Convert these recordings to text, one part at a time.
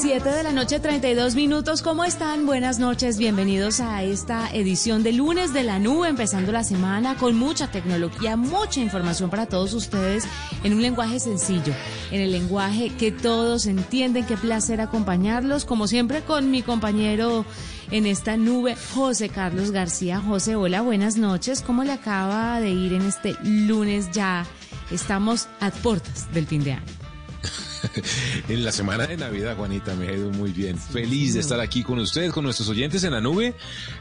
7 de la noche, 32 minutos. ¿Cómo están? Buenas noches. Bienvenidos a esta edición de lunes de la nube, empezando la semana con mucha tecnología, mucha información para todos ustedes en un lenguaje sencillo, en el lenguaje que todos entienden. Qué placer acompañarlos, como siempre, con mi compañero en esta nube, José Carlos García. José, hola, buenas noches. ¿Cómo le acaba de ir en este lunes ya? Estamos a puertas del fin de año. en la semana de Navidad, Juanita, me ha ido muy bien. Feliz de estar aquí con ustedes, con nuestros oyentes en la nube,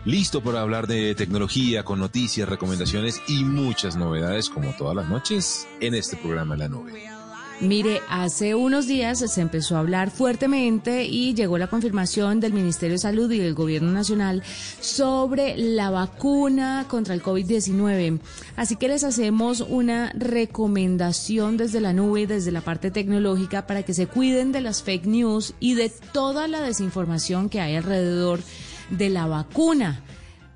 listo para hablar de tecnología, con noticias, recomendaciones y muchas novedades, como todas las noches, en este programa La Nube. Mire, hace unos días se empezó a hablar fuertemente y llegó la confirmación del Ministerio de Salud y del Gobierno Nacional sobre la vacuna contra el COVID-19. Así que les hacemos una recomendación desde la nube desde la parte tecnológica para que se cuiden de las fake news y de toda la desinformación que hay alrededor de la vacuna.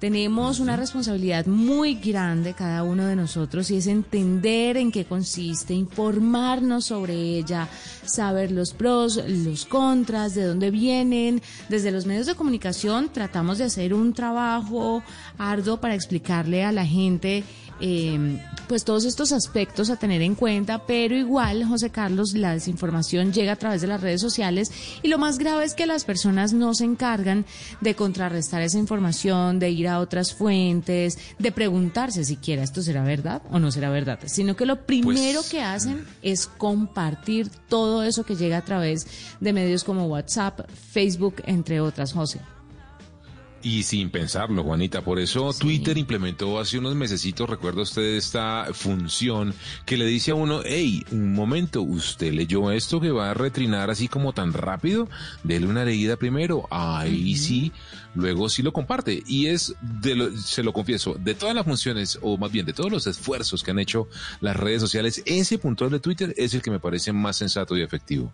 Tenemos una responsabilidad muy grande cada uno de nosotros y es entender en qué consiste, informarnos sobre ella, saber los pros, los contras, de dónde vienen. Desde los medios de comunicación tratamos de hacer un trabajo arduo para explicarle a la gente eh, pues todos estos aspectos a tener en cuenta, pero igual, José Carlos, la desinformación llega a través de las redes sociales y lo más grave es que las personas no se encargan de contrarrestar esa información, de ir a otras fuentes, de preguntarse siquiera esto será verdad o no será verdad, sino que lo primero pues, que hacen es compartir todo eso que llega a través de medios como WhatsApp, Facebook, entre otras, José. Y sin pensarlo, Juanita. Por eso Twitter implementó hace unos mesecitos, recuerda usted esta función que le dice a uno, hey, un momento, ¿usted leyó esto que va a retrinar así como tan rápido? Dele una leída primero. Ahí sí, luego sí lo comparte. Y es, de lo, se lo confieso, de todas las funciones, o más bien de todos los esfuerzos que han hecho las redes sociales, ese punto de Twitter es el que me parece más sensato y efectivo.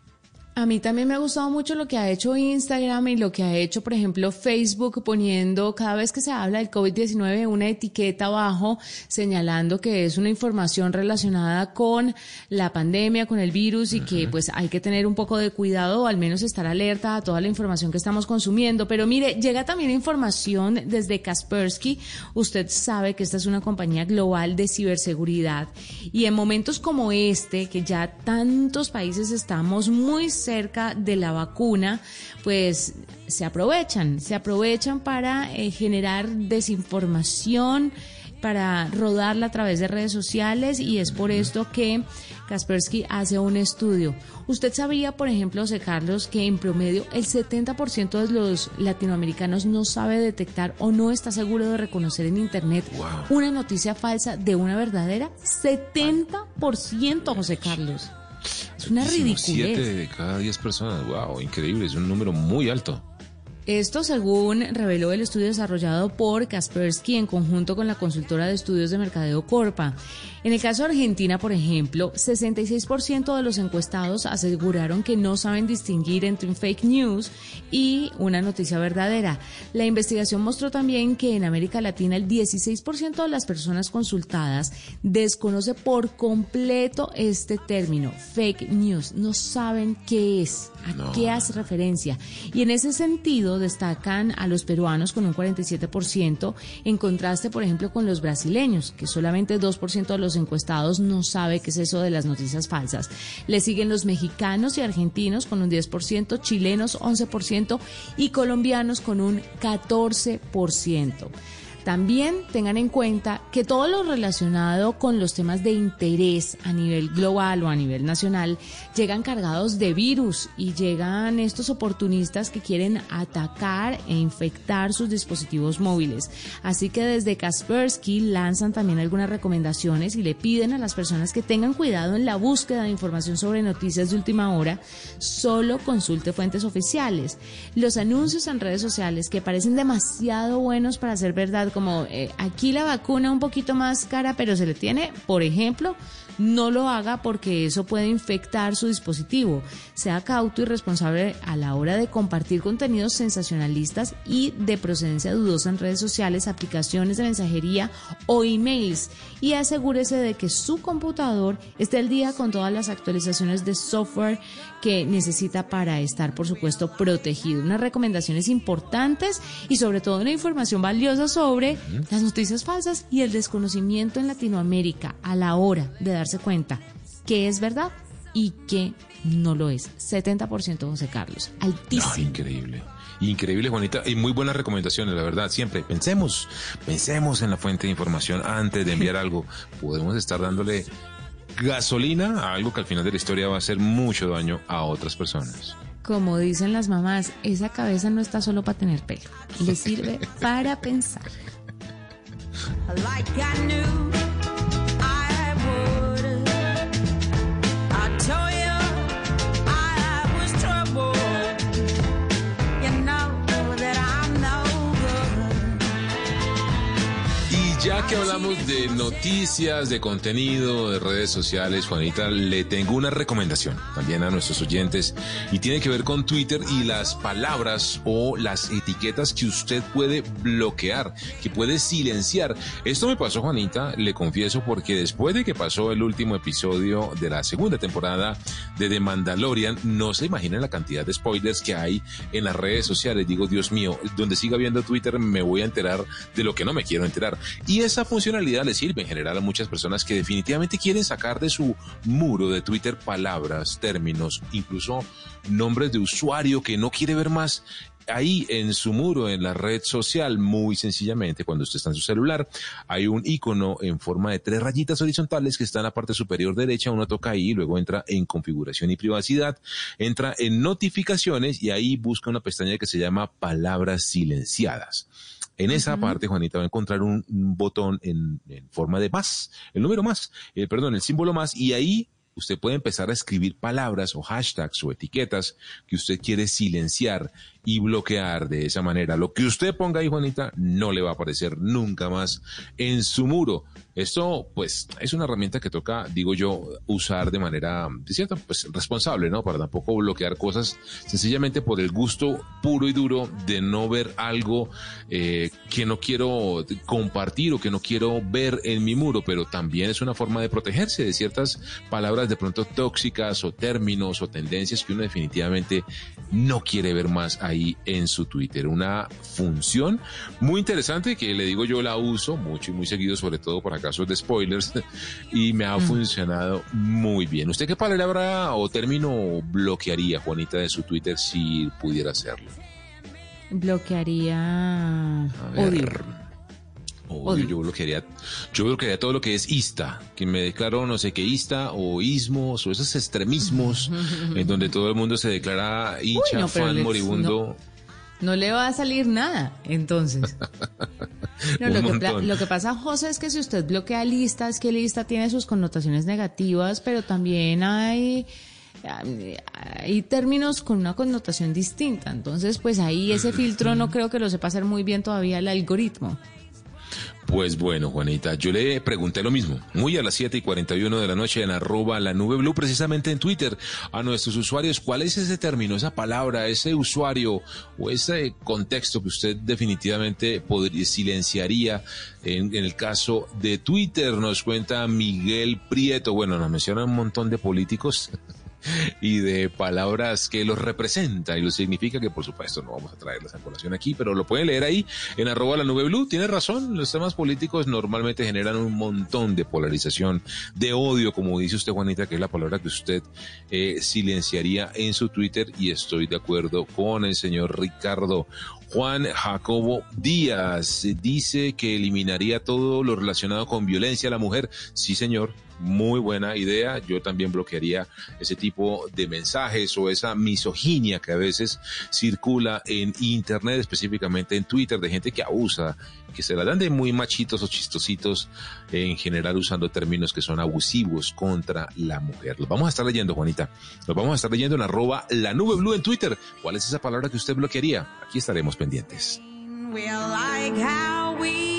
A mí también me ha gustado mucho lo que ha hecho Instagram y lo que ha hecho, por ejemplo, Facebook poniendo cada vez que se habla del COVID-19 una etiqueta abajo señalando que es una información relacionada con la pandemia, con el virus y que pues hay que tener un poco de cuidado o al menos estar alerta a toda la información que estamos consumiendo. Pero mire, llega también información desde Kaspersky. Usted sabe que esta es una compañía global de ciberseguridad y en momentos como este, que ya tantos países estamos muy cerca de la vacuna, pues se aprovechan, se aprovechan para eh, generar desinformación, para rodarla a través de redes sociales y es por esto que Kaspersky hace un estudio. Usted sabía, por ejemplo, José Carlos, que en promedio el 70% de los latinoamericanos no sabe detectar o no está seguro de reconocer en Internet una noticia falsa de una verdadera. 70%, José Carlos. Es una ridiculez. Siete de cada diez personas, wow, increíble, es un número muy alto. Esto según reveló el estudio desarrollado por Kaspersky en conjunto con la consultora de estudios de mercadeo Corpa. En el caso de Argentina, por ejemplo, 66% de los encuestados aseguraron que no saben distinguir entre un fake news y una noticia verdadera. La investigación mostró también que en América Latina el 16% de las personas consultadas desconoce por completo este término, fake news. No saben qué es, a qué hace referencia. Y en ese sentido destacan a los peruanos con un 47%, en contraste, por ejemplo, con los brasileños, que solamente 2% de los encuestados no sabe qué es eso de las noticias falsas. Le siguen los mexicanos y argentinos con un 10%, chilenos 11% y colombianos con un 14%. También tengan en cuenta que todo lo relacionado con los temas de interés a nivel global o a nivel nacional llegan cargados de virus y llegan estos oportunistas que quieren atacar e infectar sus dispositivos móviles. Así que desde Kaspersky lanzan también algunas recomendaciones y le piden a las personas que tengan cuidado en la búsqueda de información sobre noticias de última hora, solo consulte fuentes oficiales. Los anuncios en redes sociales que parecen demasiado buenos para ser verdad, como eh, aquí la vacuna un poquito más cara, pero se le tiene, por ejemplo, no lo haga porque eso puede infectar su dispositivo. Sea cauto y responsable a la hora de compartir contenidos sensacionalistas y de procedencia dudosa en redes sociales, aplicaciones de mensajería o emails y asegúrese de que su computador esté al día con todas las actualizaciones de software que necesita para estar, por supuesto, protegido. Unas recomendaciones importantes y sobre todo una información valiosa sobre las noticias falsas y el desconocimiento en Latinoamérica a la hora de darse cuenta que es verdad y que no lo es. 70% José Carlos. Altísimo. increíble. Increíble, Juanita, y muy buenas recomendaciones, la verdad. Siempre pensemos, pensemos en la fuente de información antes de enviar algo. Podemos estar dándole gasolina a algo que al final de la historia va a hacer mucho daño a otras personas. Como dicen las mamás, esa cabeza no está solo para tener pelo, le sirve para pensar. Ya que hablamos de noticias, de contenido, de redes sociales, Juanita, le tengo una recomendación también a nuestros oyentes y tiene que ver con Twitter y las palabras o las etiquetas que usted puede bloquear, que puede silenciar. Esto me pasó, Juanita, le confieso, porque después de que pasó el último episodio de la segunda temporada de The Mandalorian, no se imaginan la cantidad de spoilers que hay en las redes sociales. Digo, Dios mío, donde siga viendo Twitter me voy a enterar de lo que no me quiero enterar. Y esa funcionalidad le sirve en general a muchas personas que definitivamente quieren sacar de su muro de Twitter palabras, términos, incluso nombres de usuario que no quiere ver más ahí en su muro, en la red social, muy sencillamente, cuando usted está en su celular, hay un icono en forma de tres rayitas horizontales que está en la parte superior derecha. Uno toca ahí, luego entra en configuración y privacidad, entra en notificaciones y ahí busca una pestaña que se llama palabras silenciadas. En esa parte, Juanita, va a encontrar un, botón en, forma de más, el número más, eh, perdón, el símbolo más, y ahí usted puede empezar a escribir palabras o hashtags o etiquetas que usted quiere silenciar y bloquear de esa manera. Lo que usted ponga ahí, Juanita, no le va a aparecer nunca más en su muro. Esto, pues, es una herramienta que toca, digo yo, usar de manera, de pues, responsable, ¿no? Para tampoco bloquear cosas sencillamente por el gusto puro y duro de no ver algo eh, que no quiero compartir o que no quiero ver en mi muro, pero también es una forma de protegerse de ciertas palabras de pronto tóxicas o términos o tendencias que uno definitivamente no quiere ver más ahí en su Twitter. Una función muy interesante que le digo yo la uso mucho y muy seguido, sobre todo para casos de spoilers, y me ha mm. funcionado muy bien. ¿Usted qué palabra o término bloquearía, Juanita, de su Twitter si pudiera hacerlo? Bloquearía odio. Odio, yo bloquearía, yo bloquearía todo lo que es ista, que me declaro no sé qué ista o ismos o esos extremismos en donde todo el mundo se declara hincha, fan, moribundo. No, le va a salir nada, entonces. lo, que, lo, que, pasa, José, es que si usted bloquea lista, es que lista tiene sus connotaciones negativas, pero también hay hay términos con una connotación distinta. Entonces, pues ahí ese filtro no creo que lo sepa hacer muy bien todavía el algoritmo. Pues bueno, Juanita, yo le pregunté lo mismo, muy a las 7 y 41 de la noche en arroba la nube blue, precisamente en Twitter, a nuestros usuarios, ¿cuál es ese término, esa palabra, ese usuario o ese contexto que usted definitivamente podría, silenciaría en, en el caso de Twitter? Nos cuenta Miguel Prieto, bueno, nos menciona un montón de políticos. y de palabras que los representa y lo significa que por supuesto no vamos a traerlas a colación aquí, pero lo pueden leer ahí en arroba la nube blue. Tiene razón, los temas políticos normalmente generan un montón de polarización, de odio, como dice usted Juanita, que es la palabra que usted eh, silenciaría en su Twitter y estoy de acuerdo con el señor Ricardo Juan Jacobo Díaz dice que eliminaría todo lo relacionado con violencia a la mujer. Sí, señor, muy buena idea. Yo también bloquearía ese tipo de mensajes o esa misoginia que a veces circula en Internet, específicamente en Twitter, de gente que abusa, que se la dan de muy machitos o chistositos, en general usando términos que son abusivos contra la mujer. Los vamos a estar leyendo, Juanita. Los vamos a estar leyendo en arroba la nube blue en Twitter. ¿Cuál es esa palabra que usted bloquearía? Aquí estaremos pendientes. like how we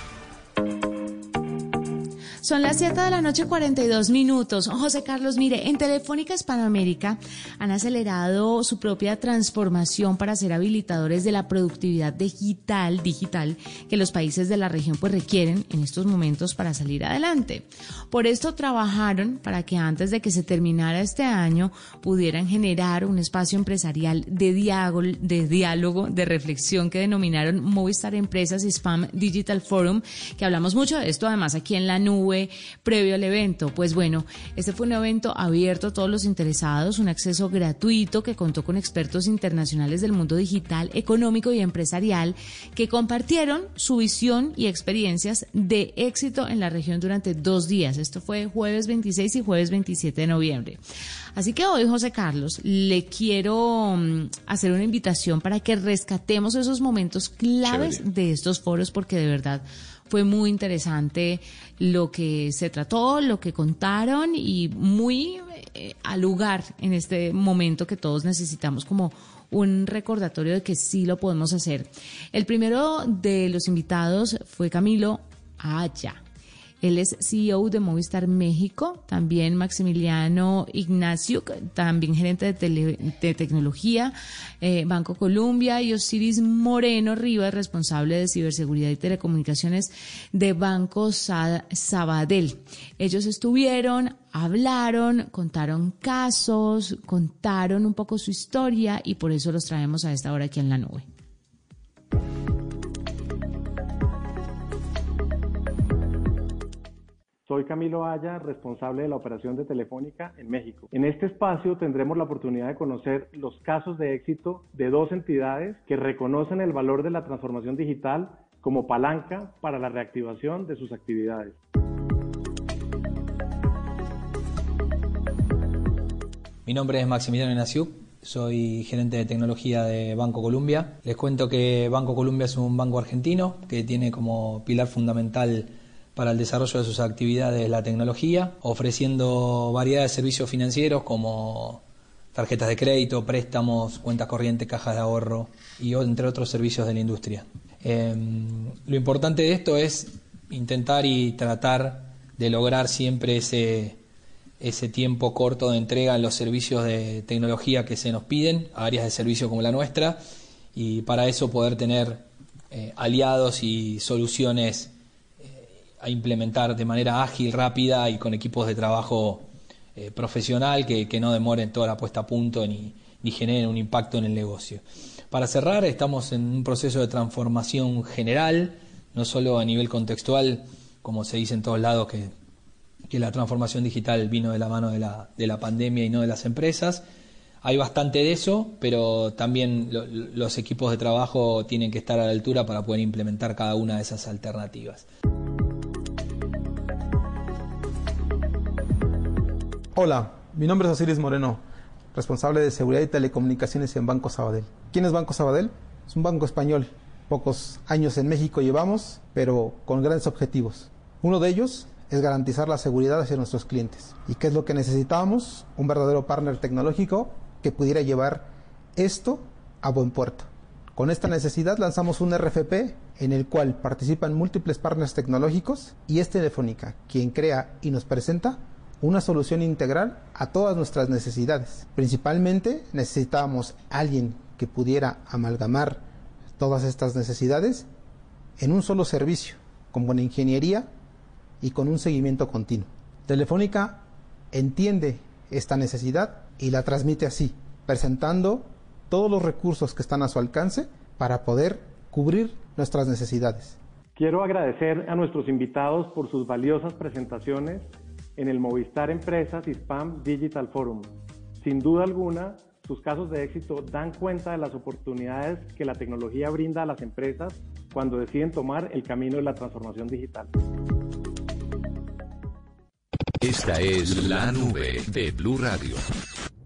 Son las 7 de la noche, 42 minutos. José Carlos, mire, en Telefónica Hispanoamérica han acelerado su propia transformación para ser habilitadores de la productividad digital, digital que los países de la región pues requieren en estos momentos para salir adelante. Por esto trabajaron para que antes de que se terminara este año pudieran generar un espacio empresarial de diálogo, de diálogo, de reflexión que denominaron Movistar Empresas Spam Digital Forum, que hablamos mucho de esto además aquí en la nube previo al evento? Pues bueno, este fue un evento abierto a todos los interesados, un acceso gratuito que contó con expertos internacionales del mundo digital, económico y empresarial que compartieron su visión y experiencias de éxito en la región durante dos días. Esto fue jueves 26 y jueves 27 de noviembre. Así que hoy, José Carlos, le quiero mm, hacer una invitación para que rescatemos esos momentos claves de estos foros porque de verdad fue muy interesante lo que se trató, lo que contaron y muy eh, al lugar en este momento que todos necesitamos como un recordatorio de que sí lo podemos hacer. El primero de los invitados fue Camilo Aya. Él es CEO de Movistar México, también Maximiliano Ignacio, también gerente de, tecnología, eh, Banco Colombia, y Osiris Moreno Rivas, responsable de ciberseguridad y telecomunicaciones de Banco Sabadell. Ellos estuvieron, hablaron, contaron casos, contaron un poco su historia y por eso los traemos a esta hora aquí en la nube. Soy Camilo Aya, responsable de la operación de Telefónica en México. En este espacio tendremos la oportunidad de conocer los casos de éxito de dos entidades que reconocen el valor de la transformación digital como palanca para la reactivación de sus actividades. Mi nombre es Maximiliano Naciuk, soy gerente de tecnología de Banco Colombia. Les cuento que Banco Colombia es un banco argentino que tiene como pilar fundamental para el desarrollo de sus actividades la tecnología, ofreciendo variedad de servicios financieros como tarjetas de crédito, préstamos, cuentas corrientes, cajas de ahorro y entre otros servicios de la industria. Em, lo importante de esto es intentar y tratar de lograr siempre ese, ese tiempo corto de entrega en los servicios de tecnología que se nos piden áreas de servicio como la nuestra y para eso poder tener eh, aliados y soluciones a implementar de manera ágil, rápida y con equipos de trabajo eh, profesional que, no demoren toda la puesta a punto ni, generen un impacto en el negocio. Para cerrar, estamos en un proceso de transformación general, no solo a nivel contextual, como se dice en todos lados que, que la transformación digital vino de la mano de la pandemia y no de las empresas. Hay bastante de eso, pero también los equipos de trabajo tienen que estar a la altura para poder implementar cada una de esas alternativas. Hola, mi nombre es Osiris Moreno, responsable de seguridad y telecomunicaciones en Banco Sabadell. ¿Quién es Banco Sabadell? Es un banco español. Pocos años en México llevamos, pero con grandes objetivos. Uno de ellos es garantizar la seguridad hacia nuestros clientes. ¿Y qué es lo que necesitábamos? Un verdadero partner tecnológico que pudiera llevar esto a buen puerto. Con esta necesidad lanzamos un RFP en el cual participan múltiples partners tecnológicos y es Telefónica quien crea y nos presenta una solución integral a todas nuestras necesidades. Principalmente necesitábamos alguien que pudiera amalgamar todas estas necesidades en un solo servicio, con buena ingeniería y con un seguimiento continuo. Telefónica entiende esta necesidad y la transmite así, presentando todos los recursos que están a su alcance para poder cubrir nuestras necesidades. Quiero agradecer a nuestros invitados por sus valiosas presentaciones en el Movistar Empresas y Spam Digital Forum. Sin duda alguna, sus casos de éxito dan cuenta de las oportunidades que la tecnología brinda a las empresas cuando deciden tomar el camino de la transformación digital. Esta es la nube de Blue Radio.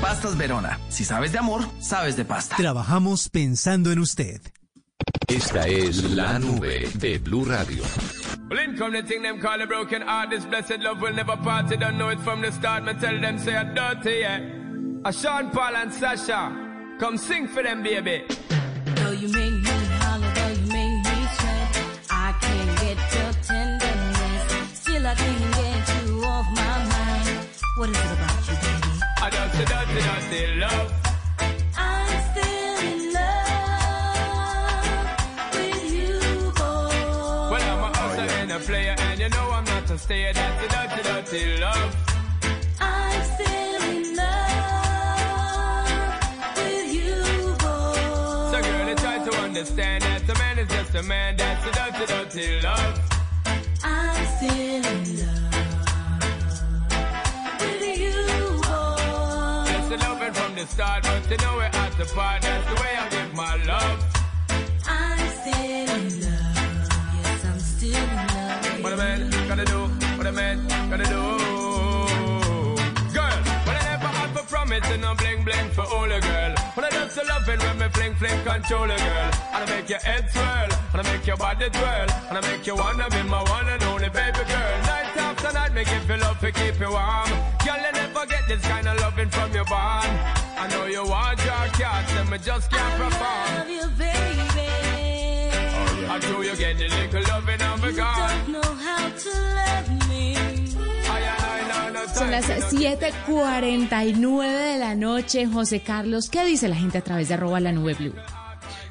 Pastas Verona. Si sabes de amor, sabes de pasta. Trabajamos pensando en usted. Esta es la nube de Blue Radio. Well, in come the thing them call a broken heart. This blessed love will never part. They don't know it from the start. Me tell them say I'm dirty, yeah. A Sean Paul and Sasha, come sing for them, baby. Though you make me holler, though you make me sweat, I can't get your tenderness. Still I can't get you off my mind. What is it about? I dirty love. I'm still in love with you, boy. Well, I'm a hustler and a player, and you know I'm not a stayer. That's a dirty, dirty love. I'm still in love with you, boy. So, girl, you try to understand that a man is just a man. That's a dirty, dirty love. I'm still in love That's the loving from the start, but you know we're at the part. That's the way I give my love. I'm still in love. Yes, I'm still in love. What a man gotta do, what a man gotta do. Promise and no bling bling for all a girl. When I just love it when me fling fling control a girl. And I make your head swirl, and I make your body twirl, and I make you wanna be my one and only baby girl. Night after night, make you feel love to keep you warm. Girl, you never get this kind of loving from your bond. I know you want your cat, and me just can't perform. I Love you, baby. Oh, I know you get the little loving of a You God. don't know how to love me. Son las time, no 7:49 de la noche. José Carlos, ¿qué dice la gente a través de arroba la nube blue?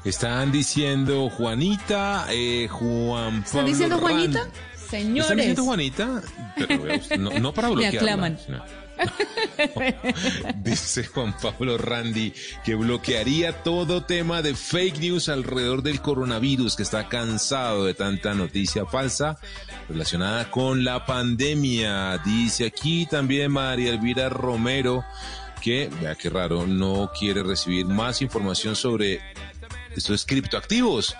Están diciendo Juanita, eh, Juan Pablo ¿Están diciendo. Juanita? ¿Están Señores. diciendo Juanita? Pero, usted, no, no para Me bloquearla. aclaman. sino- Dice Juan Pablo Randi que bloquearía todo tema de fake news alrededor del coronavirus, que está cansado de tanta noticia falsa relacionada con la pandemia. Dice aquí también María Elvira Romero que, vea qué raro, no quiere recibir más información sobre estos criptoactivos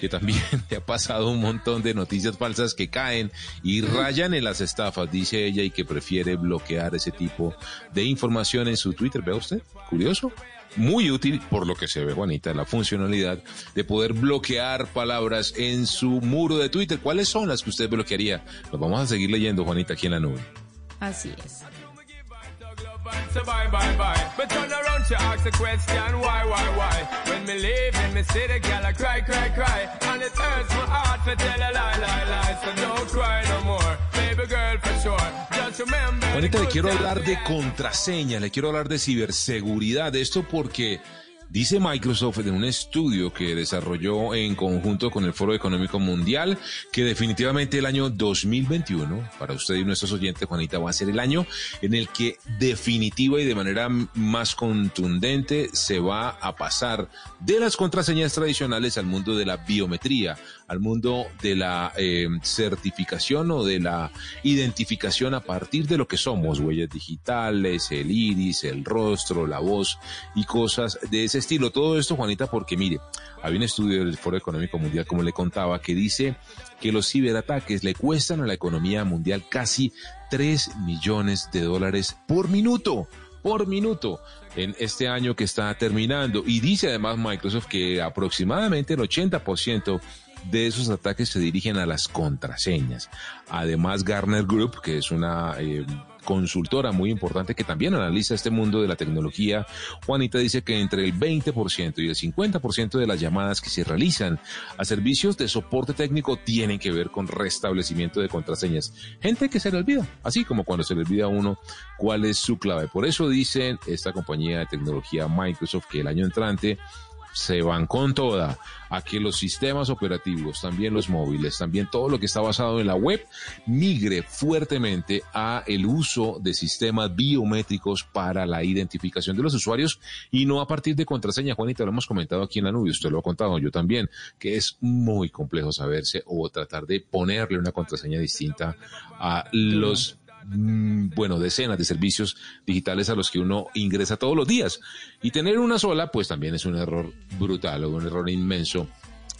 que también le ha pasado un montón de noticias falsas que caen y rayan en las estafas, dice ella, y que prefiere bloquear ese tipo de información en su Twitter. ¿Ve usted? Curioso. Muy útil, por lo que se ve, Juanita, la funcionalidad de poder bloquear palabras en su muro de Twitter. ¿Cuáles son las que usted bloquearía? Los vamos a seguir leyendo, Juanita, aquí en la nube. Así es. So bye bye bye. But turn around, she ask the question, why, why, why? When me leave in me the girl, I cry, cry, cry. And it hurts my heart to tell a lie, lie, lie. So don't cry no more, baby girl, for sure. Just remember. the Juanita, le quiero hablar de contraseña, le quiero hablar de ciberseguridad. Esto porque dice Microsoft en un estudio que desarrolló en conjunto con el Foro Económico Mundial que definitivamente el año 2021, para usted y nuestros oyentes, Juanita, va a ser el año en el que definitiva y de manera más contundente se va a pasar de las contraseñas tradicionales al mundo de la biometría, al mundo de la eh, certificación o de la identificación a partir de lo que somos, huellas digitales, el iris, el rostro, la voz y cosas de ese estilo. Todo esto, Juanita, porque mire, había un estudio del Foro Económico Mundial, como le contaba, que dice que los ciberataques le cuestan a la economía mundial casi 3 millones de dólares por minuto por minuto en este año que está terminando. Y dice además Microsoft que aproximadamente el 80% de esos ataques se dirigen a las contraseñas. Además, Garner Group, que es una eh, consultora muy importante que también analiza este mundo de la tecnología, Juanita dice que entre el 20% y el 50% de las llamadas que se realizan a servicios de soporte técnico tienen que ver con restablecimiento de contraseñas. Gente que se le olvida, así como cuando se le olvida a uno cuál es su clave. Por eso dicen esta compañía de tecnología Microsoft que el año entrante se van con toda a que los sistemas operativos, también los móviles, también todo lo que está basado en la web, migre fuertemente a el uso de sistemas biométricos para la identificación de los usuarios y no a partir de contraseña. Juanita, lo hemos comentado aquí en la nube, usted lo ha contado, yo también, que es muy complejo saberse o tratar de ponerle una contraseña distinta a los bueno, decenas de servicios digitales a los que uno ingresa todos los días. Y tener una sola, pues también es un error brutal o un error inmenso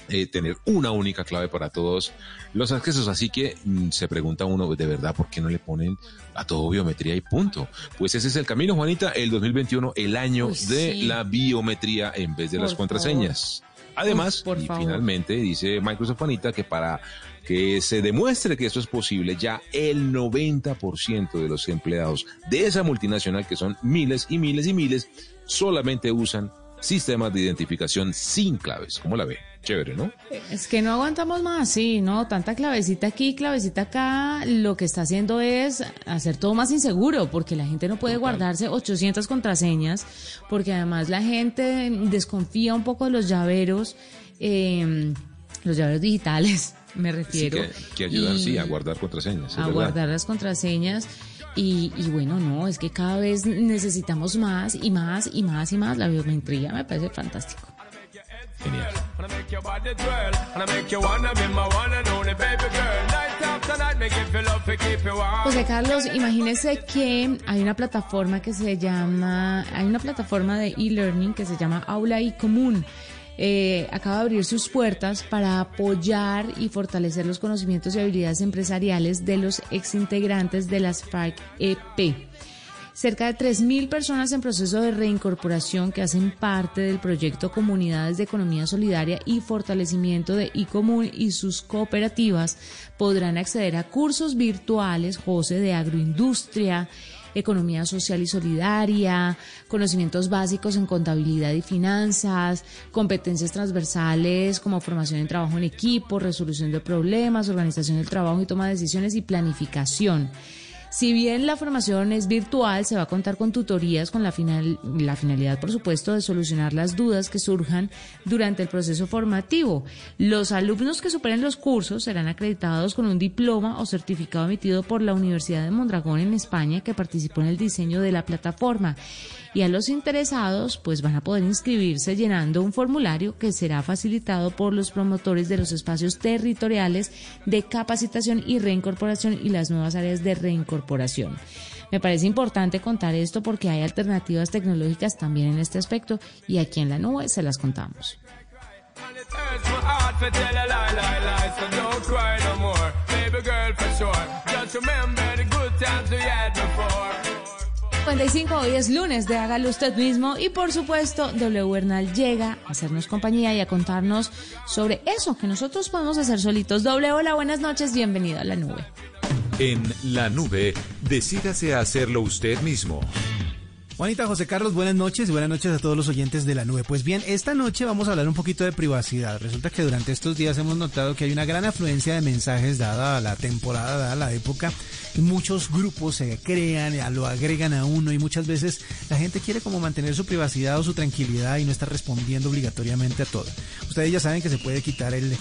eh, tener una única clave para todos los accesos. Así que mm, se pregunta uno, de verdad, ¿por qué no le ponen a todo biometría y punto? Pues ese es el camino, Juanita, el 2021, el año de sí. la biometría en vez de Por las contraseñas. Además, Uf, y favor. finalmente dice Microsoft Juanita que para que se demuestre que esto es posible, ya el 90% de los empleados de esa multinacional, que son miles y miles y miles, solamente usan sistemas de identificación sin claves. ¿Cómo la ve? Chévere, ¿no? Es que no aguantamos más, sí, no, tanta clavecita aquí, clavecita acá, lo que está haciendo es hacer todo más inseguro, porque la gente no puede guardarse 800 contraseñas, porque además la gente desconfía un poco de los llaveros, eh, los llaveros digitales, me Sí, refiero. que, que ayudan, y sí, a guardar contraseñas. a guardar las contraseñas. Y, y bueno, no, es que cada vez necesitamos más y más y más y más. La biometría me parece fantástico. Genial. José Carlos, imagínese que hay una plataforma que se llama, hay una plataforma de e-learning que se llama Aula y Común. Eh, acaba de abrir sus puertas para apoyar y fortalecer los conocimientos y habilidades empresariales de los exintegrantes de las FARC-EP. Cerca de 3.000 personas en proceso de reincorporación que hacen parte del proyecto Comunidades de Economía Solidaria y Fortalecimiento de IComún y sus cooperativas podrán acceder a cursos virtuales, José, de agroindustria, economía social y solidaria, conocimientos básicos en contabilidad y finanzas, competencias transversales como formación en trabajo en equipo, resolución de problemas, organización del trabajo y toma de decisiones y planificación. Si bien la formación es virtual, se va a contar con tutorías con la, final, la finalidad, por supuesto, de solucionar las dudas que surjan durante el proceso formativo. Los alumnos que superen los cursos serán acreditados con un diploma o certificado emitido por la Universidad de Mondragón en España que participó en el diseño de la plataforma. Y a los interesados, pues van a poder inscribirse llenando un formulario que será facilitado por los promotores de los espacios territoriales de capacitación y reincorporación y las nuevas áreas de reincorporación. Me parece importante contar esto porque hay alternativas tecnológicas también en este aspecto y aquí en la nube se las contamos. 55 hoy es lunes de Hágalo Usted mismo y por supuesto W Bernal llega a hacernos compañía y a contarnos sobre eso que nosotros podemos hacer solitos. W, hola, buenas noches, bienvenido a la nube. En la nube, decídase a hacerlo usted mismo. Juanita, José Carlos, buenas noches y buenas noches a todos los oyentes de la nube. Pues bien, esta noche vamos a hablar un poquito de privacidad. Resulta que durante estos días hemos notado que hay una gran afluencia de mensajes dada la temporada, dada la época. Y muchos grupos se crean, lo agregan a uno y muchas veces la gente quiere como mantener su privacidad o su tranquilidad y no estar respondiendo obligatoriamente a todo. Ustedes ya saben que se puede quitar el,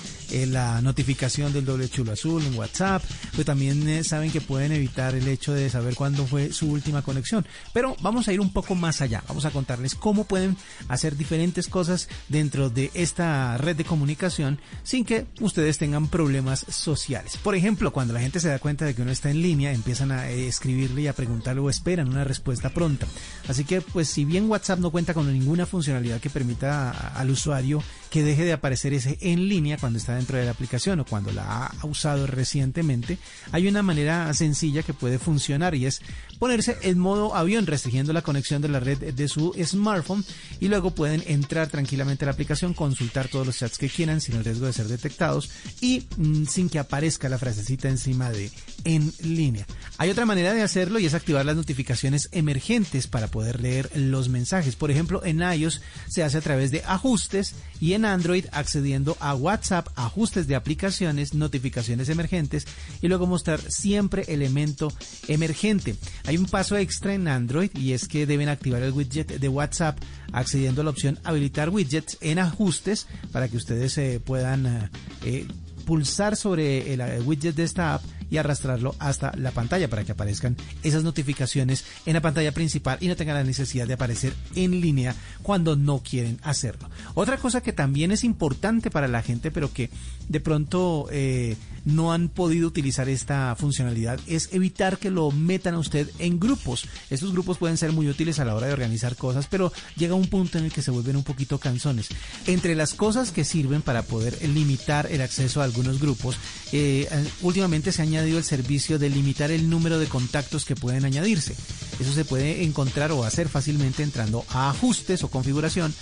la notificación del doble chulo azul en WhatsApp, pero también eh, saben que pueden evitar el hecho de saber cuándo fue su última conexión. Pero vamos a ir poco más allá, vamos a contarles cómo pueden hacer diferentes cosas dentro de esta red de comunicación sin que ustedes tengan problemas sociales. Por ejemplo, cuando la gente se da cuenta de que uno está en línea, empiezan a eh, escribirle y a preguntarle o esperan una respuesta pronta. Así que, pues si bien WhatsApp no cuenta con ninguna funcionalidad que permita al usuario que deje de aparecer ese en línea cuando está dentro de la aplicación o cuando la ha usado recientemente, hay una manera sencilla que puede funcionar y es ponerse en modo avión restringiendo la conexión de la red de su smartphone y luego pueden entrar tranquilamente a la aplicación, consultar todos los chats que quieran sin el riesgo de ser detectados y mm, sin que aparezca la frasecita encima de en línea. Hay otra manera de hacerlo y es activar las notificaciones emergentes para poder leer los mensajes. Por ejemplo, en iOS se hace a través de ajustes y en Android accediendo a WhatsApp, ajustes de aplicaciones, notificaciones emergentes y luego mostrar siempre elemento emergente. Hay un paso extra en Android y es que deben activar el widget de WhatsApp accediendo a la opción habilitar widgets en ajustes para que ustedes eh, puedan eh, eh, pulsar sobre el eh, widget de esta app y arrastrarlo hasta la pantalla para que aparezcan esas notificaciones en la pantalla principal y no tengan la necesidad de aparecer en línea cuando no quieren hacerlo. Otra cosa que también es importante para la gente, pero que de pronto eh, no han podido utilizar esta funcionalidad es evitar que lo metan a usted en grupos. Estos grupos pueden ser muy útiles a la hora de organizar cosas, pero llega un punto en el que se vuelven un poquito canzones. Entre las cosas que sirven para poder limitar el acceso a algunos grupos, eh, últimamente se ha añadido el servicio de limitar el número de contactos que pueden añadirse. Eso se puede encontrar o hacer fácilmente entrando a ajustes o configuración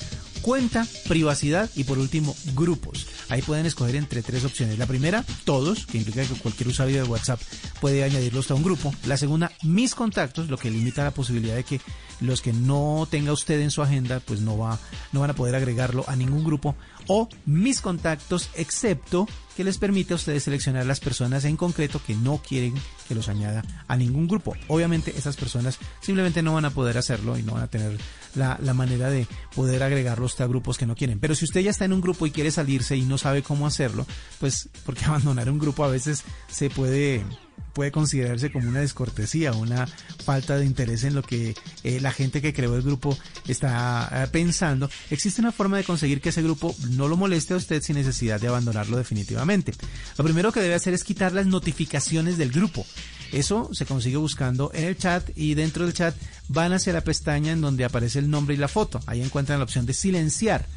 cuenta, privacidad y por último grupos. Ahí pueden escoger entre tres opciones. La primera, todos, que implica que cualquier usuario de WhatsApp puede añadirlos a un grupo. La segunda, mis contactos, lo que limita la posibilidad de que los que no tenga usted en su agenda, pues no va, no van a poder agregarlo a ningún grupo. O mis contactos, excepto que les permite a ustedes seleccionar las personas en concreto que no quieren que los añada a ningún grupo. Obviamente esas personas simplemente no van a poder hacerlo y no van a tener la, la manera de poder agregarlos a grupos que no quieren. Pero si usted ya está en un grupo y quiere salirse y no sabe cómo hacerlo, pues porque abandonar un grupo a veces se puede puede considerarse como una descortesía, una falta de interés en lo que eh, la gente que creó el grupo está eh, pensando, existe una forma de conseguir que ese grupo no lo moleste a usted sin necesidad de abandonarlo definitivamente. Lo primero que debe hacer es quitar las notificaciones del grupo. Eso se consigue buscando en el chat y dentro del chat van hacia la pestaña en donde aparece el nombre y la foto. Ahí encuentran la opción de silenciar.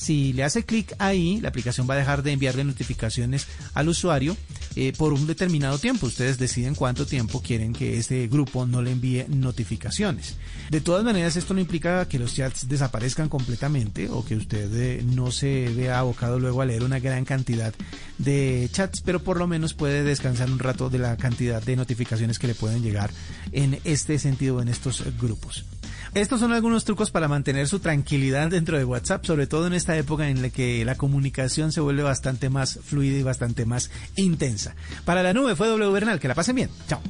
Si le hace clic ahí, la aplicación va a dejar de enviarle notificaciones al usuario eh, por un determinado tiempo. Ustedes deciden cuánto tiempo quieren que ese grupo no le envíe notificaciones. De todas maneras, esto no implica que los chats desaparezcan completamente o que usted eh, no se vea abocado luego a leer una gran cantidad de chats, pero por lo menos puede descansar un rato de la cantidad de notificaciones que le pueden llegar en este sentido en estos grupos. Estos son algunos trucos para mantener su tranquilidad dentro de WhatsApp, sobre todo en esta época en la que la comunicación se vuelve bastante más fluida y bastante más intensa. Para la nube fue W Bernal, que la pasen bien. Chao.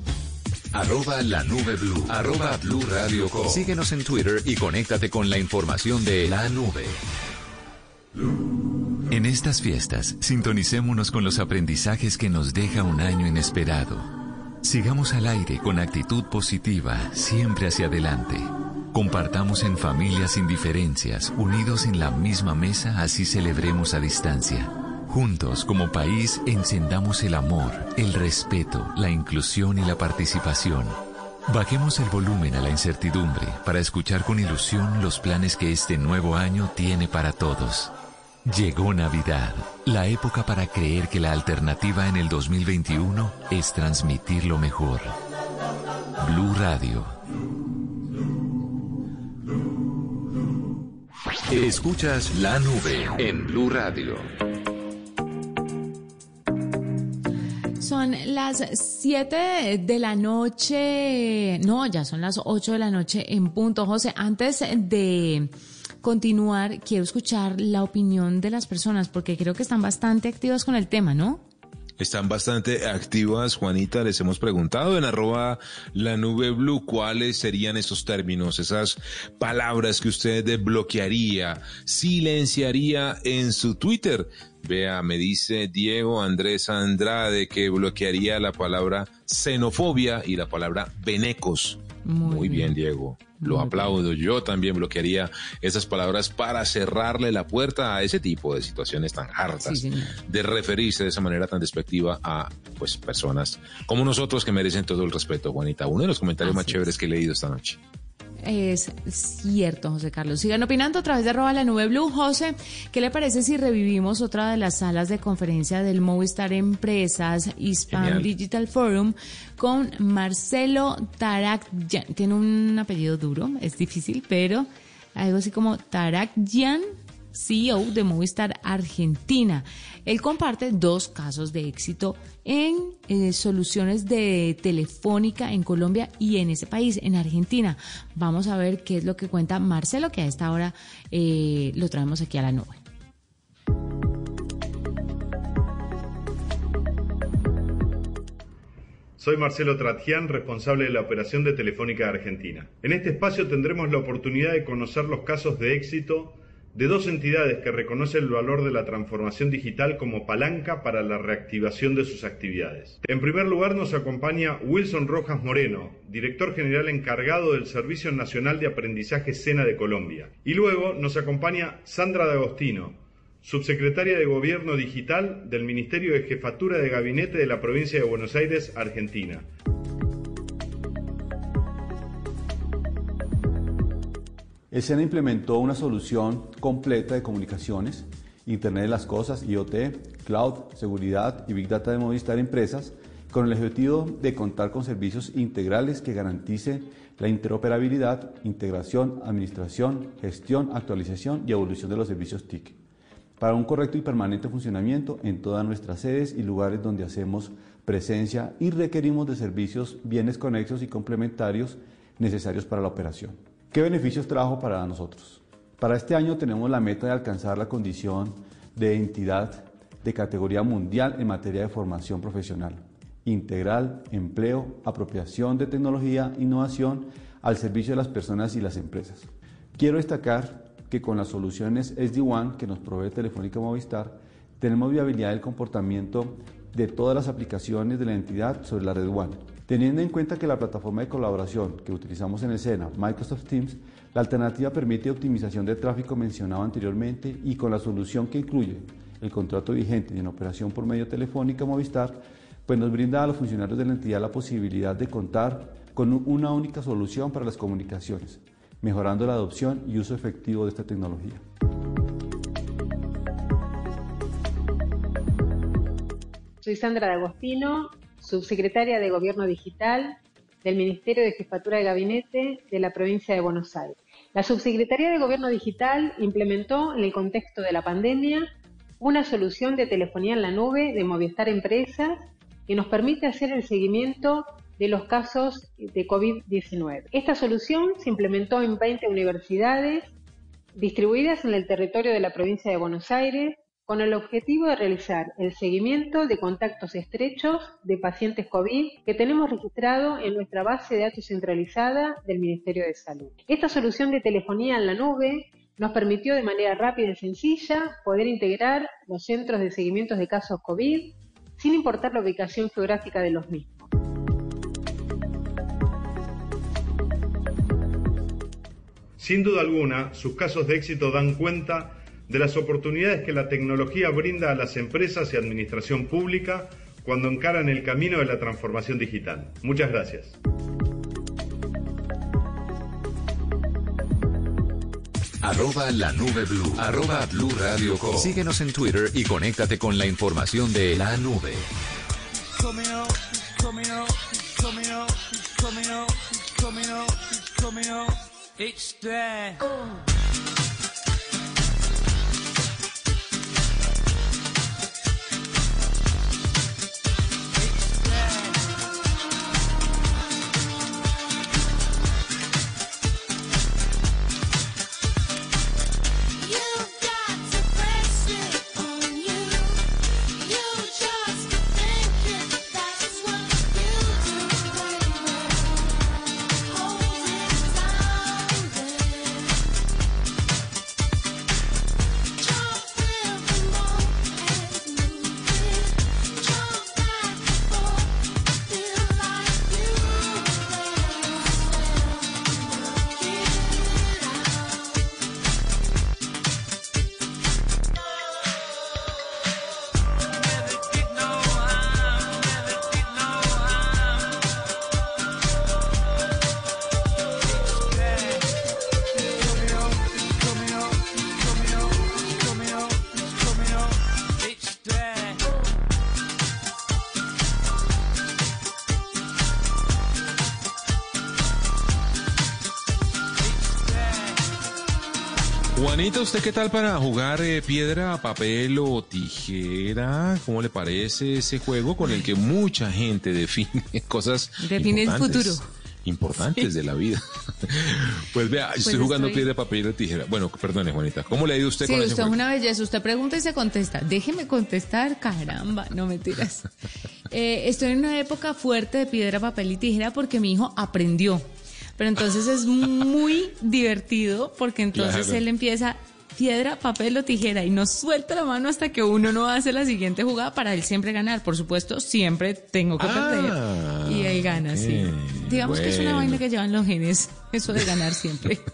Arroba la nube blue. Arroba blue radio Síguenos en Twitter y conéctate con la información de la nube. En estas fiestas, sintonicémonos con los aprendizajes que nos deja un año inesperado. Sigamos al aire con actitud positiva, siempre hacia adelante. Compartamos en familia sin diferencias, unidos en la misma mesa, así celebremos a distancia. Juntos, como país, encendamos el amor, el respeto, la inclusión y la participación. Bajemos el volumen a la incertidumbre para escuchar con ilusión los planes que este nuevo año tiene para todos. Llegó Navidad, la época para creer que la alternativa en el 2021 es transmitir lo mejor. Blue Radio Escuchas la nube en Blue Radio. Son las 7 de la noche, no, ya son las 8 de la noche en punto. José, antes de continuar, quiero escuchar la opinión de las personas porque creo que están bastante activas con el tema, ¿no? Están bastante activas. Juanita, les hemos preguntado en arroba la nube blue cuáles serían esos términos, esas palabras que usted bloquearía, silenciaría en su Twitter. Vea, me dice Diego Andrés Andrade que bloquearía la palabra xenofobia y la palabra venecos. Muy, bien. Diego. Lo aplaudo. Yo también bloquearía esas palabras para cerrarle la puerta a ese tipo de situaciones tan hartas de referirse de esa manera tan despectiva a pues personas como nosotros que merecen todo el respeto, Juanita. Uno de los comentarios más chéveres que he leído esta noche. Es cierto, José Carlos. Sigan opinando a través de arroba la nube blue. José, ¿qué le parece si revivimos otra de las salas de conferencia del Movistar Empresas Hispan Digital Forum con Marcelo Tarakyan? Tiene un apellido duro, es difícil, pero algo así como Tarakyan CEO de Movistar Argentina. Él comparte dos casos de éxito en eh, soluciones de telefónica en Colombia y en ese país, en Argentina. Vamos a ver qué es lo que cuenta Marcelo, que a esta hora eh, lo traemos aquí a la nube. Soy Marcelo Tratian, responsable de la operación de Telefónica Argentina. En este espacio tendremos la oportunidad de conocer los casos de éxito de dos entidades que reconocen el valor de la transformación digital como palanca para la reactivación de sus actividades. En primer lugar nos acompaña Wilson Rojas Moreno, director general encargado del Servicio Nacional de Aprendizaje SENA de Colombia. Y luego nos acompaña Sandra D'Agostino, subsecretaria de Gobierno Digital del Ministerio de Jefatura de Gabinete de la Provincia de Buenos Aires, Argentina. El SENA implementó una solución completa de comunicaciones, Internet de las Cosas, IoT, Cloud, Seguridad y Big Data de Movistar Empresas, con el objetivo de contar con servicios integrales que garanticen la interoperabilidad, integración, administración, gestión, actualización y evolución de los servicios TIC, para un correcto y permanente funcionamiento en todas nuestras sedes y lugares donde hacemos presencia y requerimos de servicios, bienes conexos y complementarios necesarios para la operación. ¿Qué beneficios trajo para nosotros? Para este año tenemos la meta de alcanzar la condición de entidad de categoría mundial en materia de formación profesional, integral, empleo, apropiación de tecnología, innovación al servicio de las personas y las empresas. Quiero destacar que con las soluciones SD-WAN que nos provee Telefónica Movistar, tenemos viabilidad del comportamiento de todas las aplicaciones de la entidad sobre la red WAN Teniendo en cuenta que la plataforma de colaboración que utilizamos en escena, Microsoft Teams, la alternativa permite optimización de tráfico mencionado anteriormente y con la solución que incluye el contrato vigente y en operación por medio telefónica Movistar, pues nos brinda a los funcionarios de la entidad la posibilidad de contar con una única solución para las comunicaciones, mejorando la adopción y uso efectivo de esta tecnología. Soy Sandra D'Agostino, subsecretaria de Gobierno Digital del Ministerio de Jefatura de Gabinete de la provincia de Buenos Aires. La Subsecretaría de Gobierno Digital implementó en el contexto de la pandemia una solución de telefonía en la nube de Movistar Empresas que nos permite hacer el seguimiento de los casos de COVID-19. Esta solución se implementó en 20 universidades distribuidas en el territorio de la provincia de Buenos Aires con el objetivo de realizar el seguimiento de contactos estrechos de pacientes COVID que tenemos registrado en nuestra base de datos centralizada del Ministerio de Salud. Esta solución de telefonía en la nube nos permitió de manera rápida y sencilla poder integrar los centros de seguimiento de casos COVID sin importar la ubicación geográfica de los mismos. Sin duda alguna, sus casos de éxito dan cuenta de las oportunidades que la tecnología brinda a las empresas y administración pública cuando encaran el camino de la transformación digital. Muchas gracias. Arroba la nube blue. Arroba blue radio Síguenos en Twitter y conéctate con la información de la nube. Juanita, ¿usted qué tal para jugar eh, piedra, papel o tijera? ¿Cómo le parece ese juego con el que mucha gente define cosas Define el futuro. Importantes de la vida. pues vea, estoy Pues jugando estoy- piedra, papel o tijera. Bueno, perdone, Juanita. ¿Cómo le ha ido usted Sí, con ese usted es juego? una belleza. Usted pregunta y se contesta. Déjeme contestar, caramba, no mentiras. Eh, estoy en una época fuerte de piedra, papel y tijera porque mi hijo aprendió. Pero entonces es muy divertido porque entonces Claro. él empieza piedra, papel o tijera y no suelta la mano hasta que uno no hace la siguiente jugada para él siempre ganar. Por supuesto, siempre tengo que Ah, perder. Y él gana, sí. Digamos que es una vaina que llevan los genes. Eso de ganar siempre.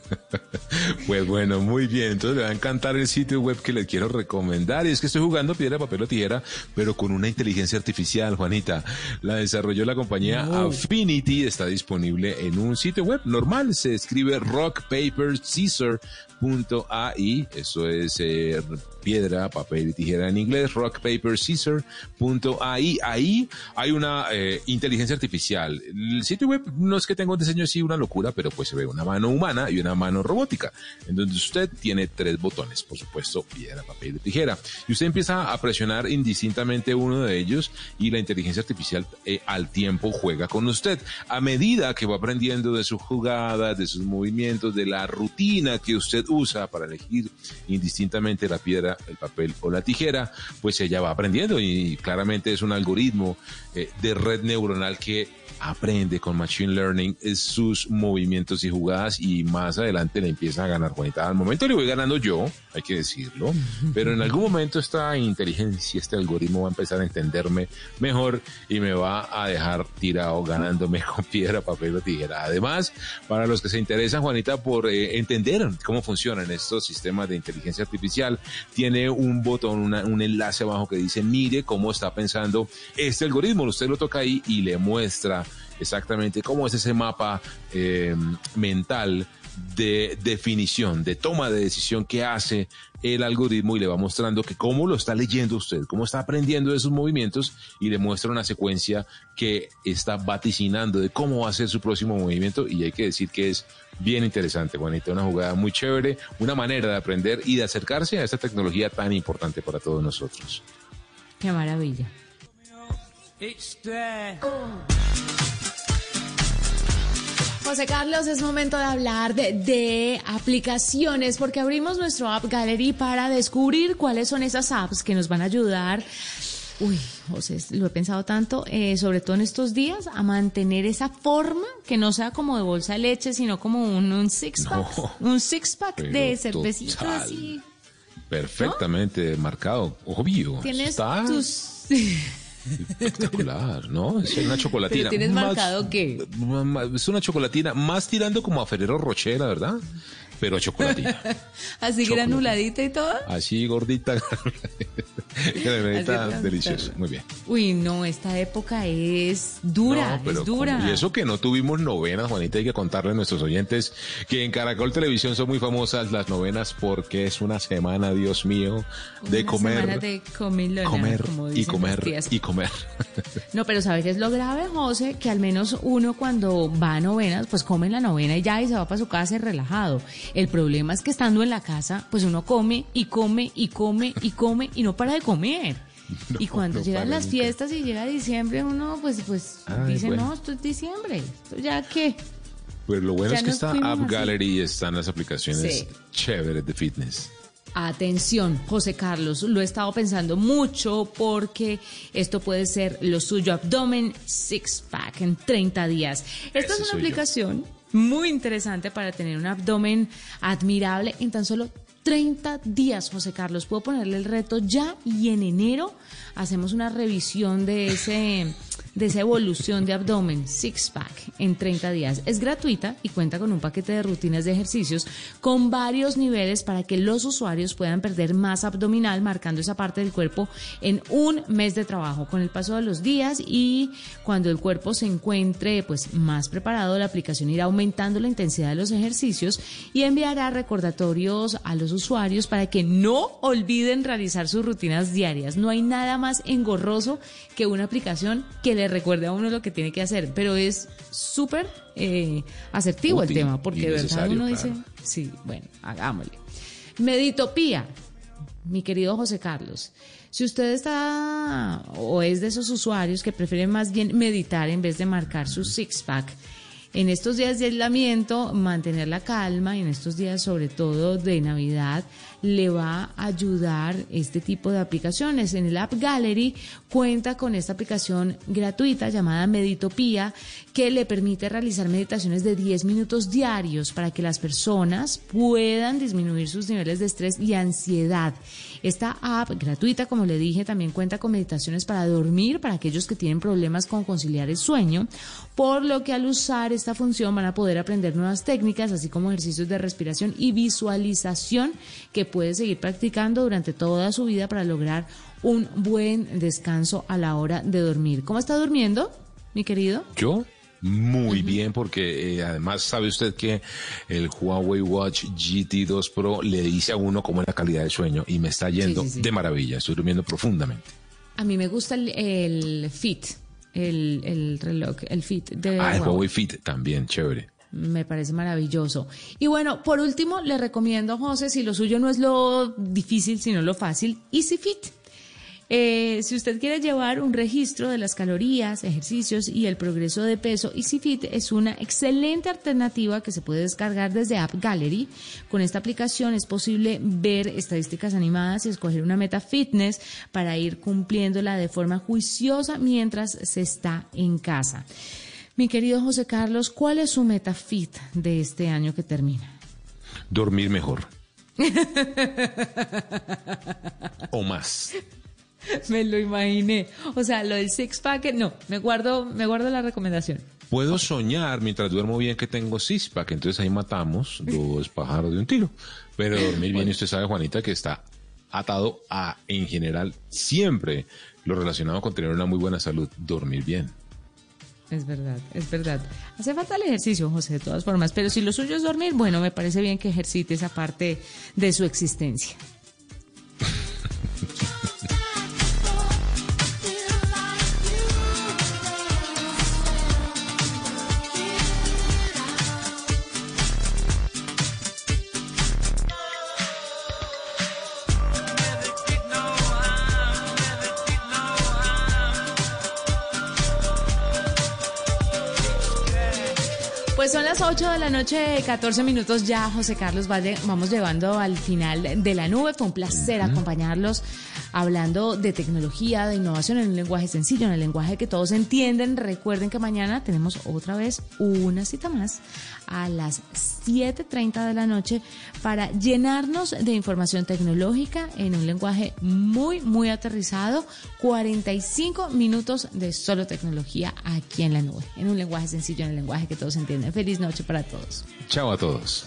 Pues bueno, muy bien. Entonces le va a encantar el sitio web que les quiero recomendar. Y es que estoy jugando piedra, papel o tijera, pero con una inteligencia artificial, Juanita. La desarrolló la compañía Affinity. Está disponible en un sitio web normal. Se escribe Rock Paper Scissor .ai, eso es eh, piedra, papel y tijera en inglés, rock, paper, scissor, punto ahí, ahí hay una eh, inteligencia artificial. El sitio web no es que tenga un diseño así una locura, pero pues se ve una mano humana y una mano robótica, en donde usted tiene tres botones, por supuesto, piedra, papel y tijera. Y usted empieza a presionar indistintamente uno de ellos y la inteligencia artificial eh, al tiempo juega con usted. A medida que va aprendiendo de sus jugadas, de sus movimientos, de la rutina que usted usa para elegir indistintamente la piedra, el papel o la tijera, pues ella va aprendiendo y claramente es un algoritmo eh, de red neuronal que aprende con Machine Learning sus movimientos y jugadas y más adelante le empieza a ganar Juanita. Al momento le voy ganando yo, hay que decirlo, pero en algún momento esta inteligencia, este algoritmo va a empezar a entenderme mejor y me va a dejar tirado ganándome con piedra, papel o tijera. Además, para los que se interesan, Juanita, por eh, entender cómo funcionan estos sistemas de inteligencia artificial, tiene un botón, un enlace abajo que dice mire cómo está pensando este algoritmo. Usted lo toca ahí y le muestra exactamente cómo es ese mapa eh, mental de definición, de toma de decisión que hace el algoritmo y le va mostrando que cómo lo está leyendo usted, cómo está aprendiendo de sus movimientos y le muestra una secuencia que está vaticinando de cómo va a ser su próximo movimiento y hay que decir que es bien interesante, Juanita, una jugada muy chévere, una manera de aprender y de acercarse a esta tecnología tan importante para todos nosotros. Qué maravilla. José Carlos, es momento de hablar de, de, aplicaciones porque abrimos nuestro App Gallery para descubrir cuáles son esas apps que nos van a ayudar. Uy, José, lo he pensado tanto, eh, sobre todo en estos días, a mantener esa forma que no sea como de bolsa de leche, sino como un, un six pack, un six pack de cervecita así. Perfectamente marcado, obvio. Tienes tus Espectacular, ¿no? Es una chocolatina. ¿Pero tienes marcado qué? Es una chocolatina más tirando como a Ferrero Rocher, ¿verdad? Pero chocolatina. Así granuladita y todo. Así gordita. granuladita deliciosa. Muy bien. Uy, no, esta época es dura, es dura. y eso que no tuvimos novenas, Juanita, hay que contarle a nuestros oyentes que en Caracol Televisión son muy famosas las novenas porque es una semana, Dios mío, de Una comer. semana de comilona, comer como y comer y comer. No, pero ¿sabes qué es lo grave, José? Que al menos uno cuando va a novenas, pues come la novena y ya y se va para su casa relajado. El problema es que estando en la casa, pues uno come y come y come y come y no para de comer. y cuando no llegan las nunca. fiestas y llega diciembre, uno pues pues Ay, dice, bueno. no, esto es diciembre, esto ya qué. Pues lo bueno Ya es que está App así. Gallery y están las aplicaciones Sí. chéveres de fitness. Atención, José Carlos, lo he estado pensando mucho porque esto puede ser lo suyo, abdomen six pack en 30 días. Esta Ese es una yo. Muy interesante para tener un abdomen admirable en tan solo 30 días, José Carlos. Puedo ponerle el reto ya y en enero hacemos una revisión de ese de esa evolución de abdomen six pack en 30 días. Es gratuita y cuenta con un paquete de rutinas de ejercicios con varios niveles para que los usuarios puedan perder masa abdominal marcando esa parte del cuerpo en un mes de trabajo. Con el paso de los días y cuando el cuerpo se encuentre pues más preparado, la aplicación irá aumentando la intensidad de los ejercicios y enviará recordatorios a los usuarios para que no olviden realizar sus rutinas diarias. No hay nada más engorroso que una aplicación que le recuerde a uno lo que tiene que hacer, pero es súper eh, asertivo Útil el tema, porque de verdad uno claro. dice, sí, bueno, hagámosle. Meditopía, mi querido José Carlos. Si usted está o es de esos usuarios que prefieren más bien meditar en vez de marcar su six-pack, en estos días de aislamiento, mantener la calma y en estos días sobre todo de Navidad, le va a ayudar este tipo de aplicaciones. En el App Gallery cuenta con esta aplicación gratuita llamada Meditopía que le permite realizar meditaciones de 10 minutos diarios para que las personas puedan disminuir sus niveles de estrés y ansiedad. Esta app gratuita, como le dije, también cuenta con meditaciones para dormir para aquellos que tienen problemas con conciliar el sueño, por lo que al usar esta función van a poder aprender nuevas técnicas, así como ejercicios de respiración y visualización que puede seguir practicando durante toda su vida para lograr un buen descanso a la hora de dormir. ¿Cómo está durmiendo, mi querido? Yo muy bien porque eh, además sabe usted que el Huawei Watch GT2 Pro le dice a uno cómo es la calidad de sueño y me está yendo Sí, sí, sí. de maravilla, estoy durmiendo profundamente. A mí me gusta el, el Fit, el, el reloj, el Fit de ah, el Huawei. Huawei Fit también, chévere. Me parece maravilloso. Y bueno, por último, le recomiendo, José, si lo suyo no es lo difícil, sino lo fácil, EasyFit. Eh, si usted quiere llevar un registro de las calorías, ejercicios y el progreso de peso, EasyFit es una excelente alternativa que se puede descargar desde App Gallery. Con esta aplicación es posible ver estadísticas animadas y escoger una meta fitness para ir cumpliéndola de forma juiciosa mientras se está en casa. Mi querido José Carlos, ¿cuál es su meta fit de este año que termina? Dormir mejor. o más. Me lo imaginé. O sea, lo del six pack, no, me guardo, me guardo la recomendación. Puedo soñar mientras duermo bien que tengo cispa, que entonces ahí matamos dos pájaros de un tiro. Pero dormir bien, y usted sabe, Juanita, que está atado a, en general, siempre lo relacionado con tener una muy buena salud, dormir bien. Es verdad, es verdad. Hace falta el ejercicio, José, de todas formas, pero si lo suyo es dormir, bueno, me parece bien que ejercite esa parte de su existencia. 8 de la noche, 14 minutos ya, José Carlos Valle. Vamos llevando al final de la nube. Fue un placer acompañarlos hablando de tecnología, de innovación en un lenguaje sencillo, en el lenguaje que todos entienden. Recuerden que mañana tenemos otra vez una cita más a las 7.30 de la noche para llenarnos de información tecnológica en un lenguaje muy, muy aterrizado. 45 minutos de solo tecnología aquí en la nube, en un lenguaje sencillo, en el lenguaje que todos entienden. Feliz noche para todos. Chao a todos.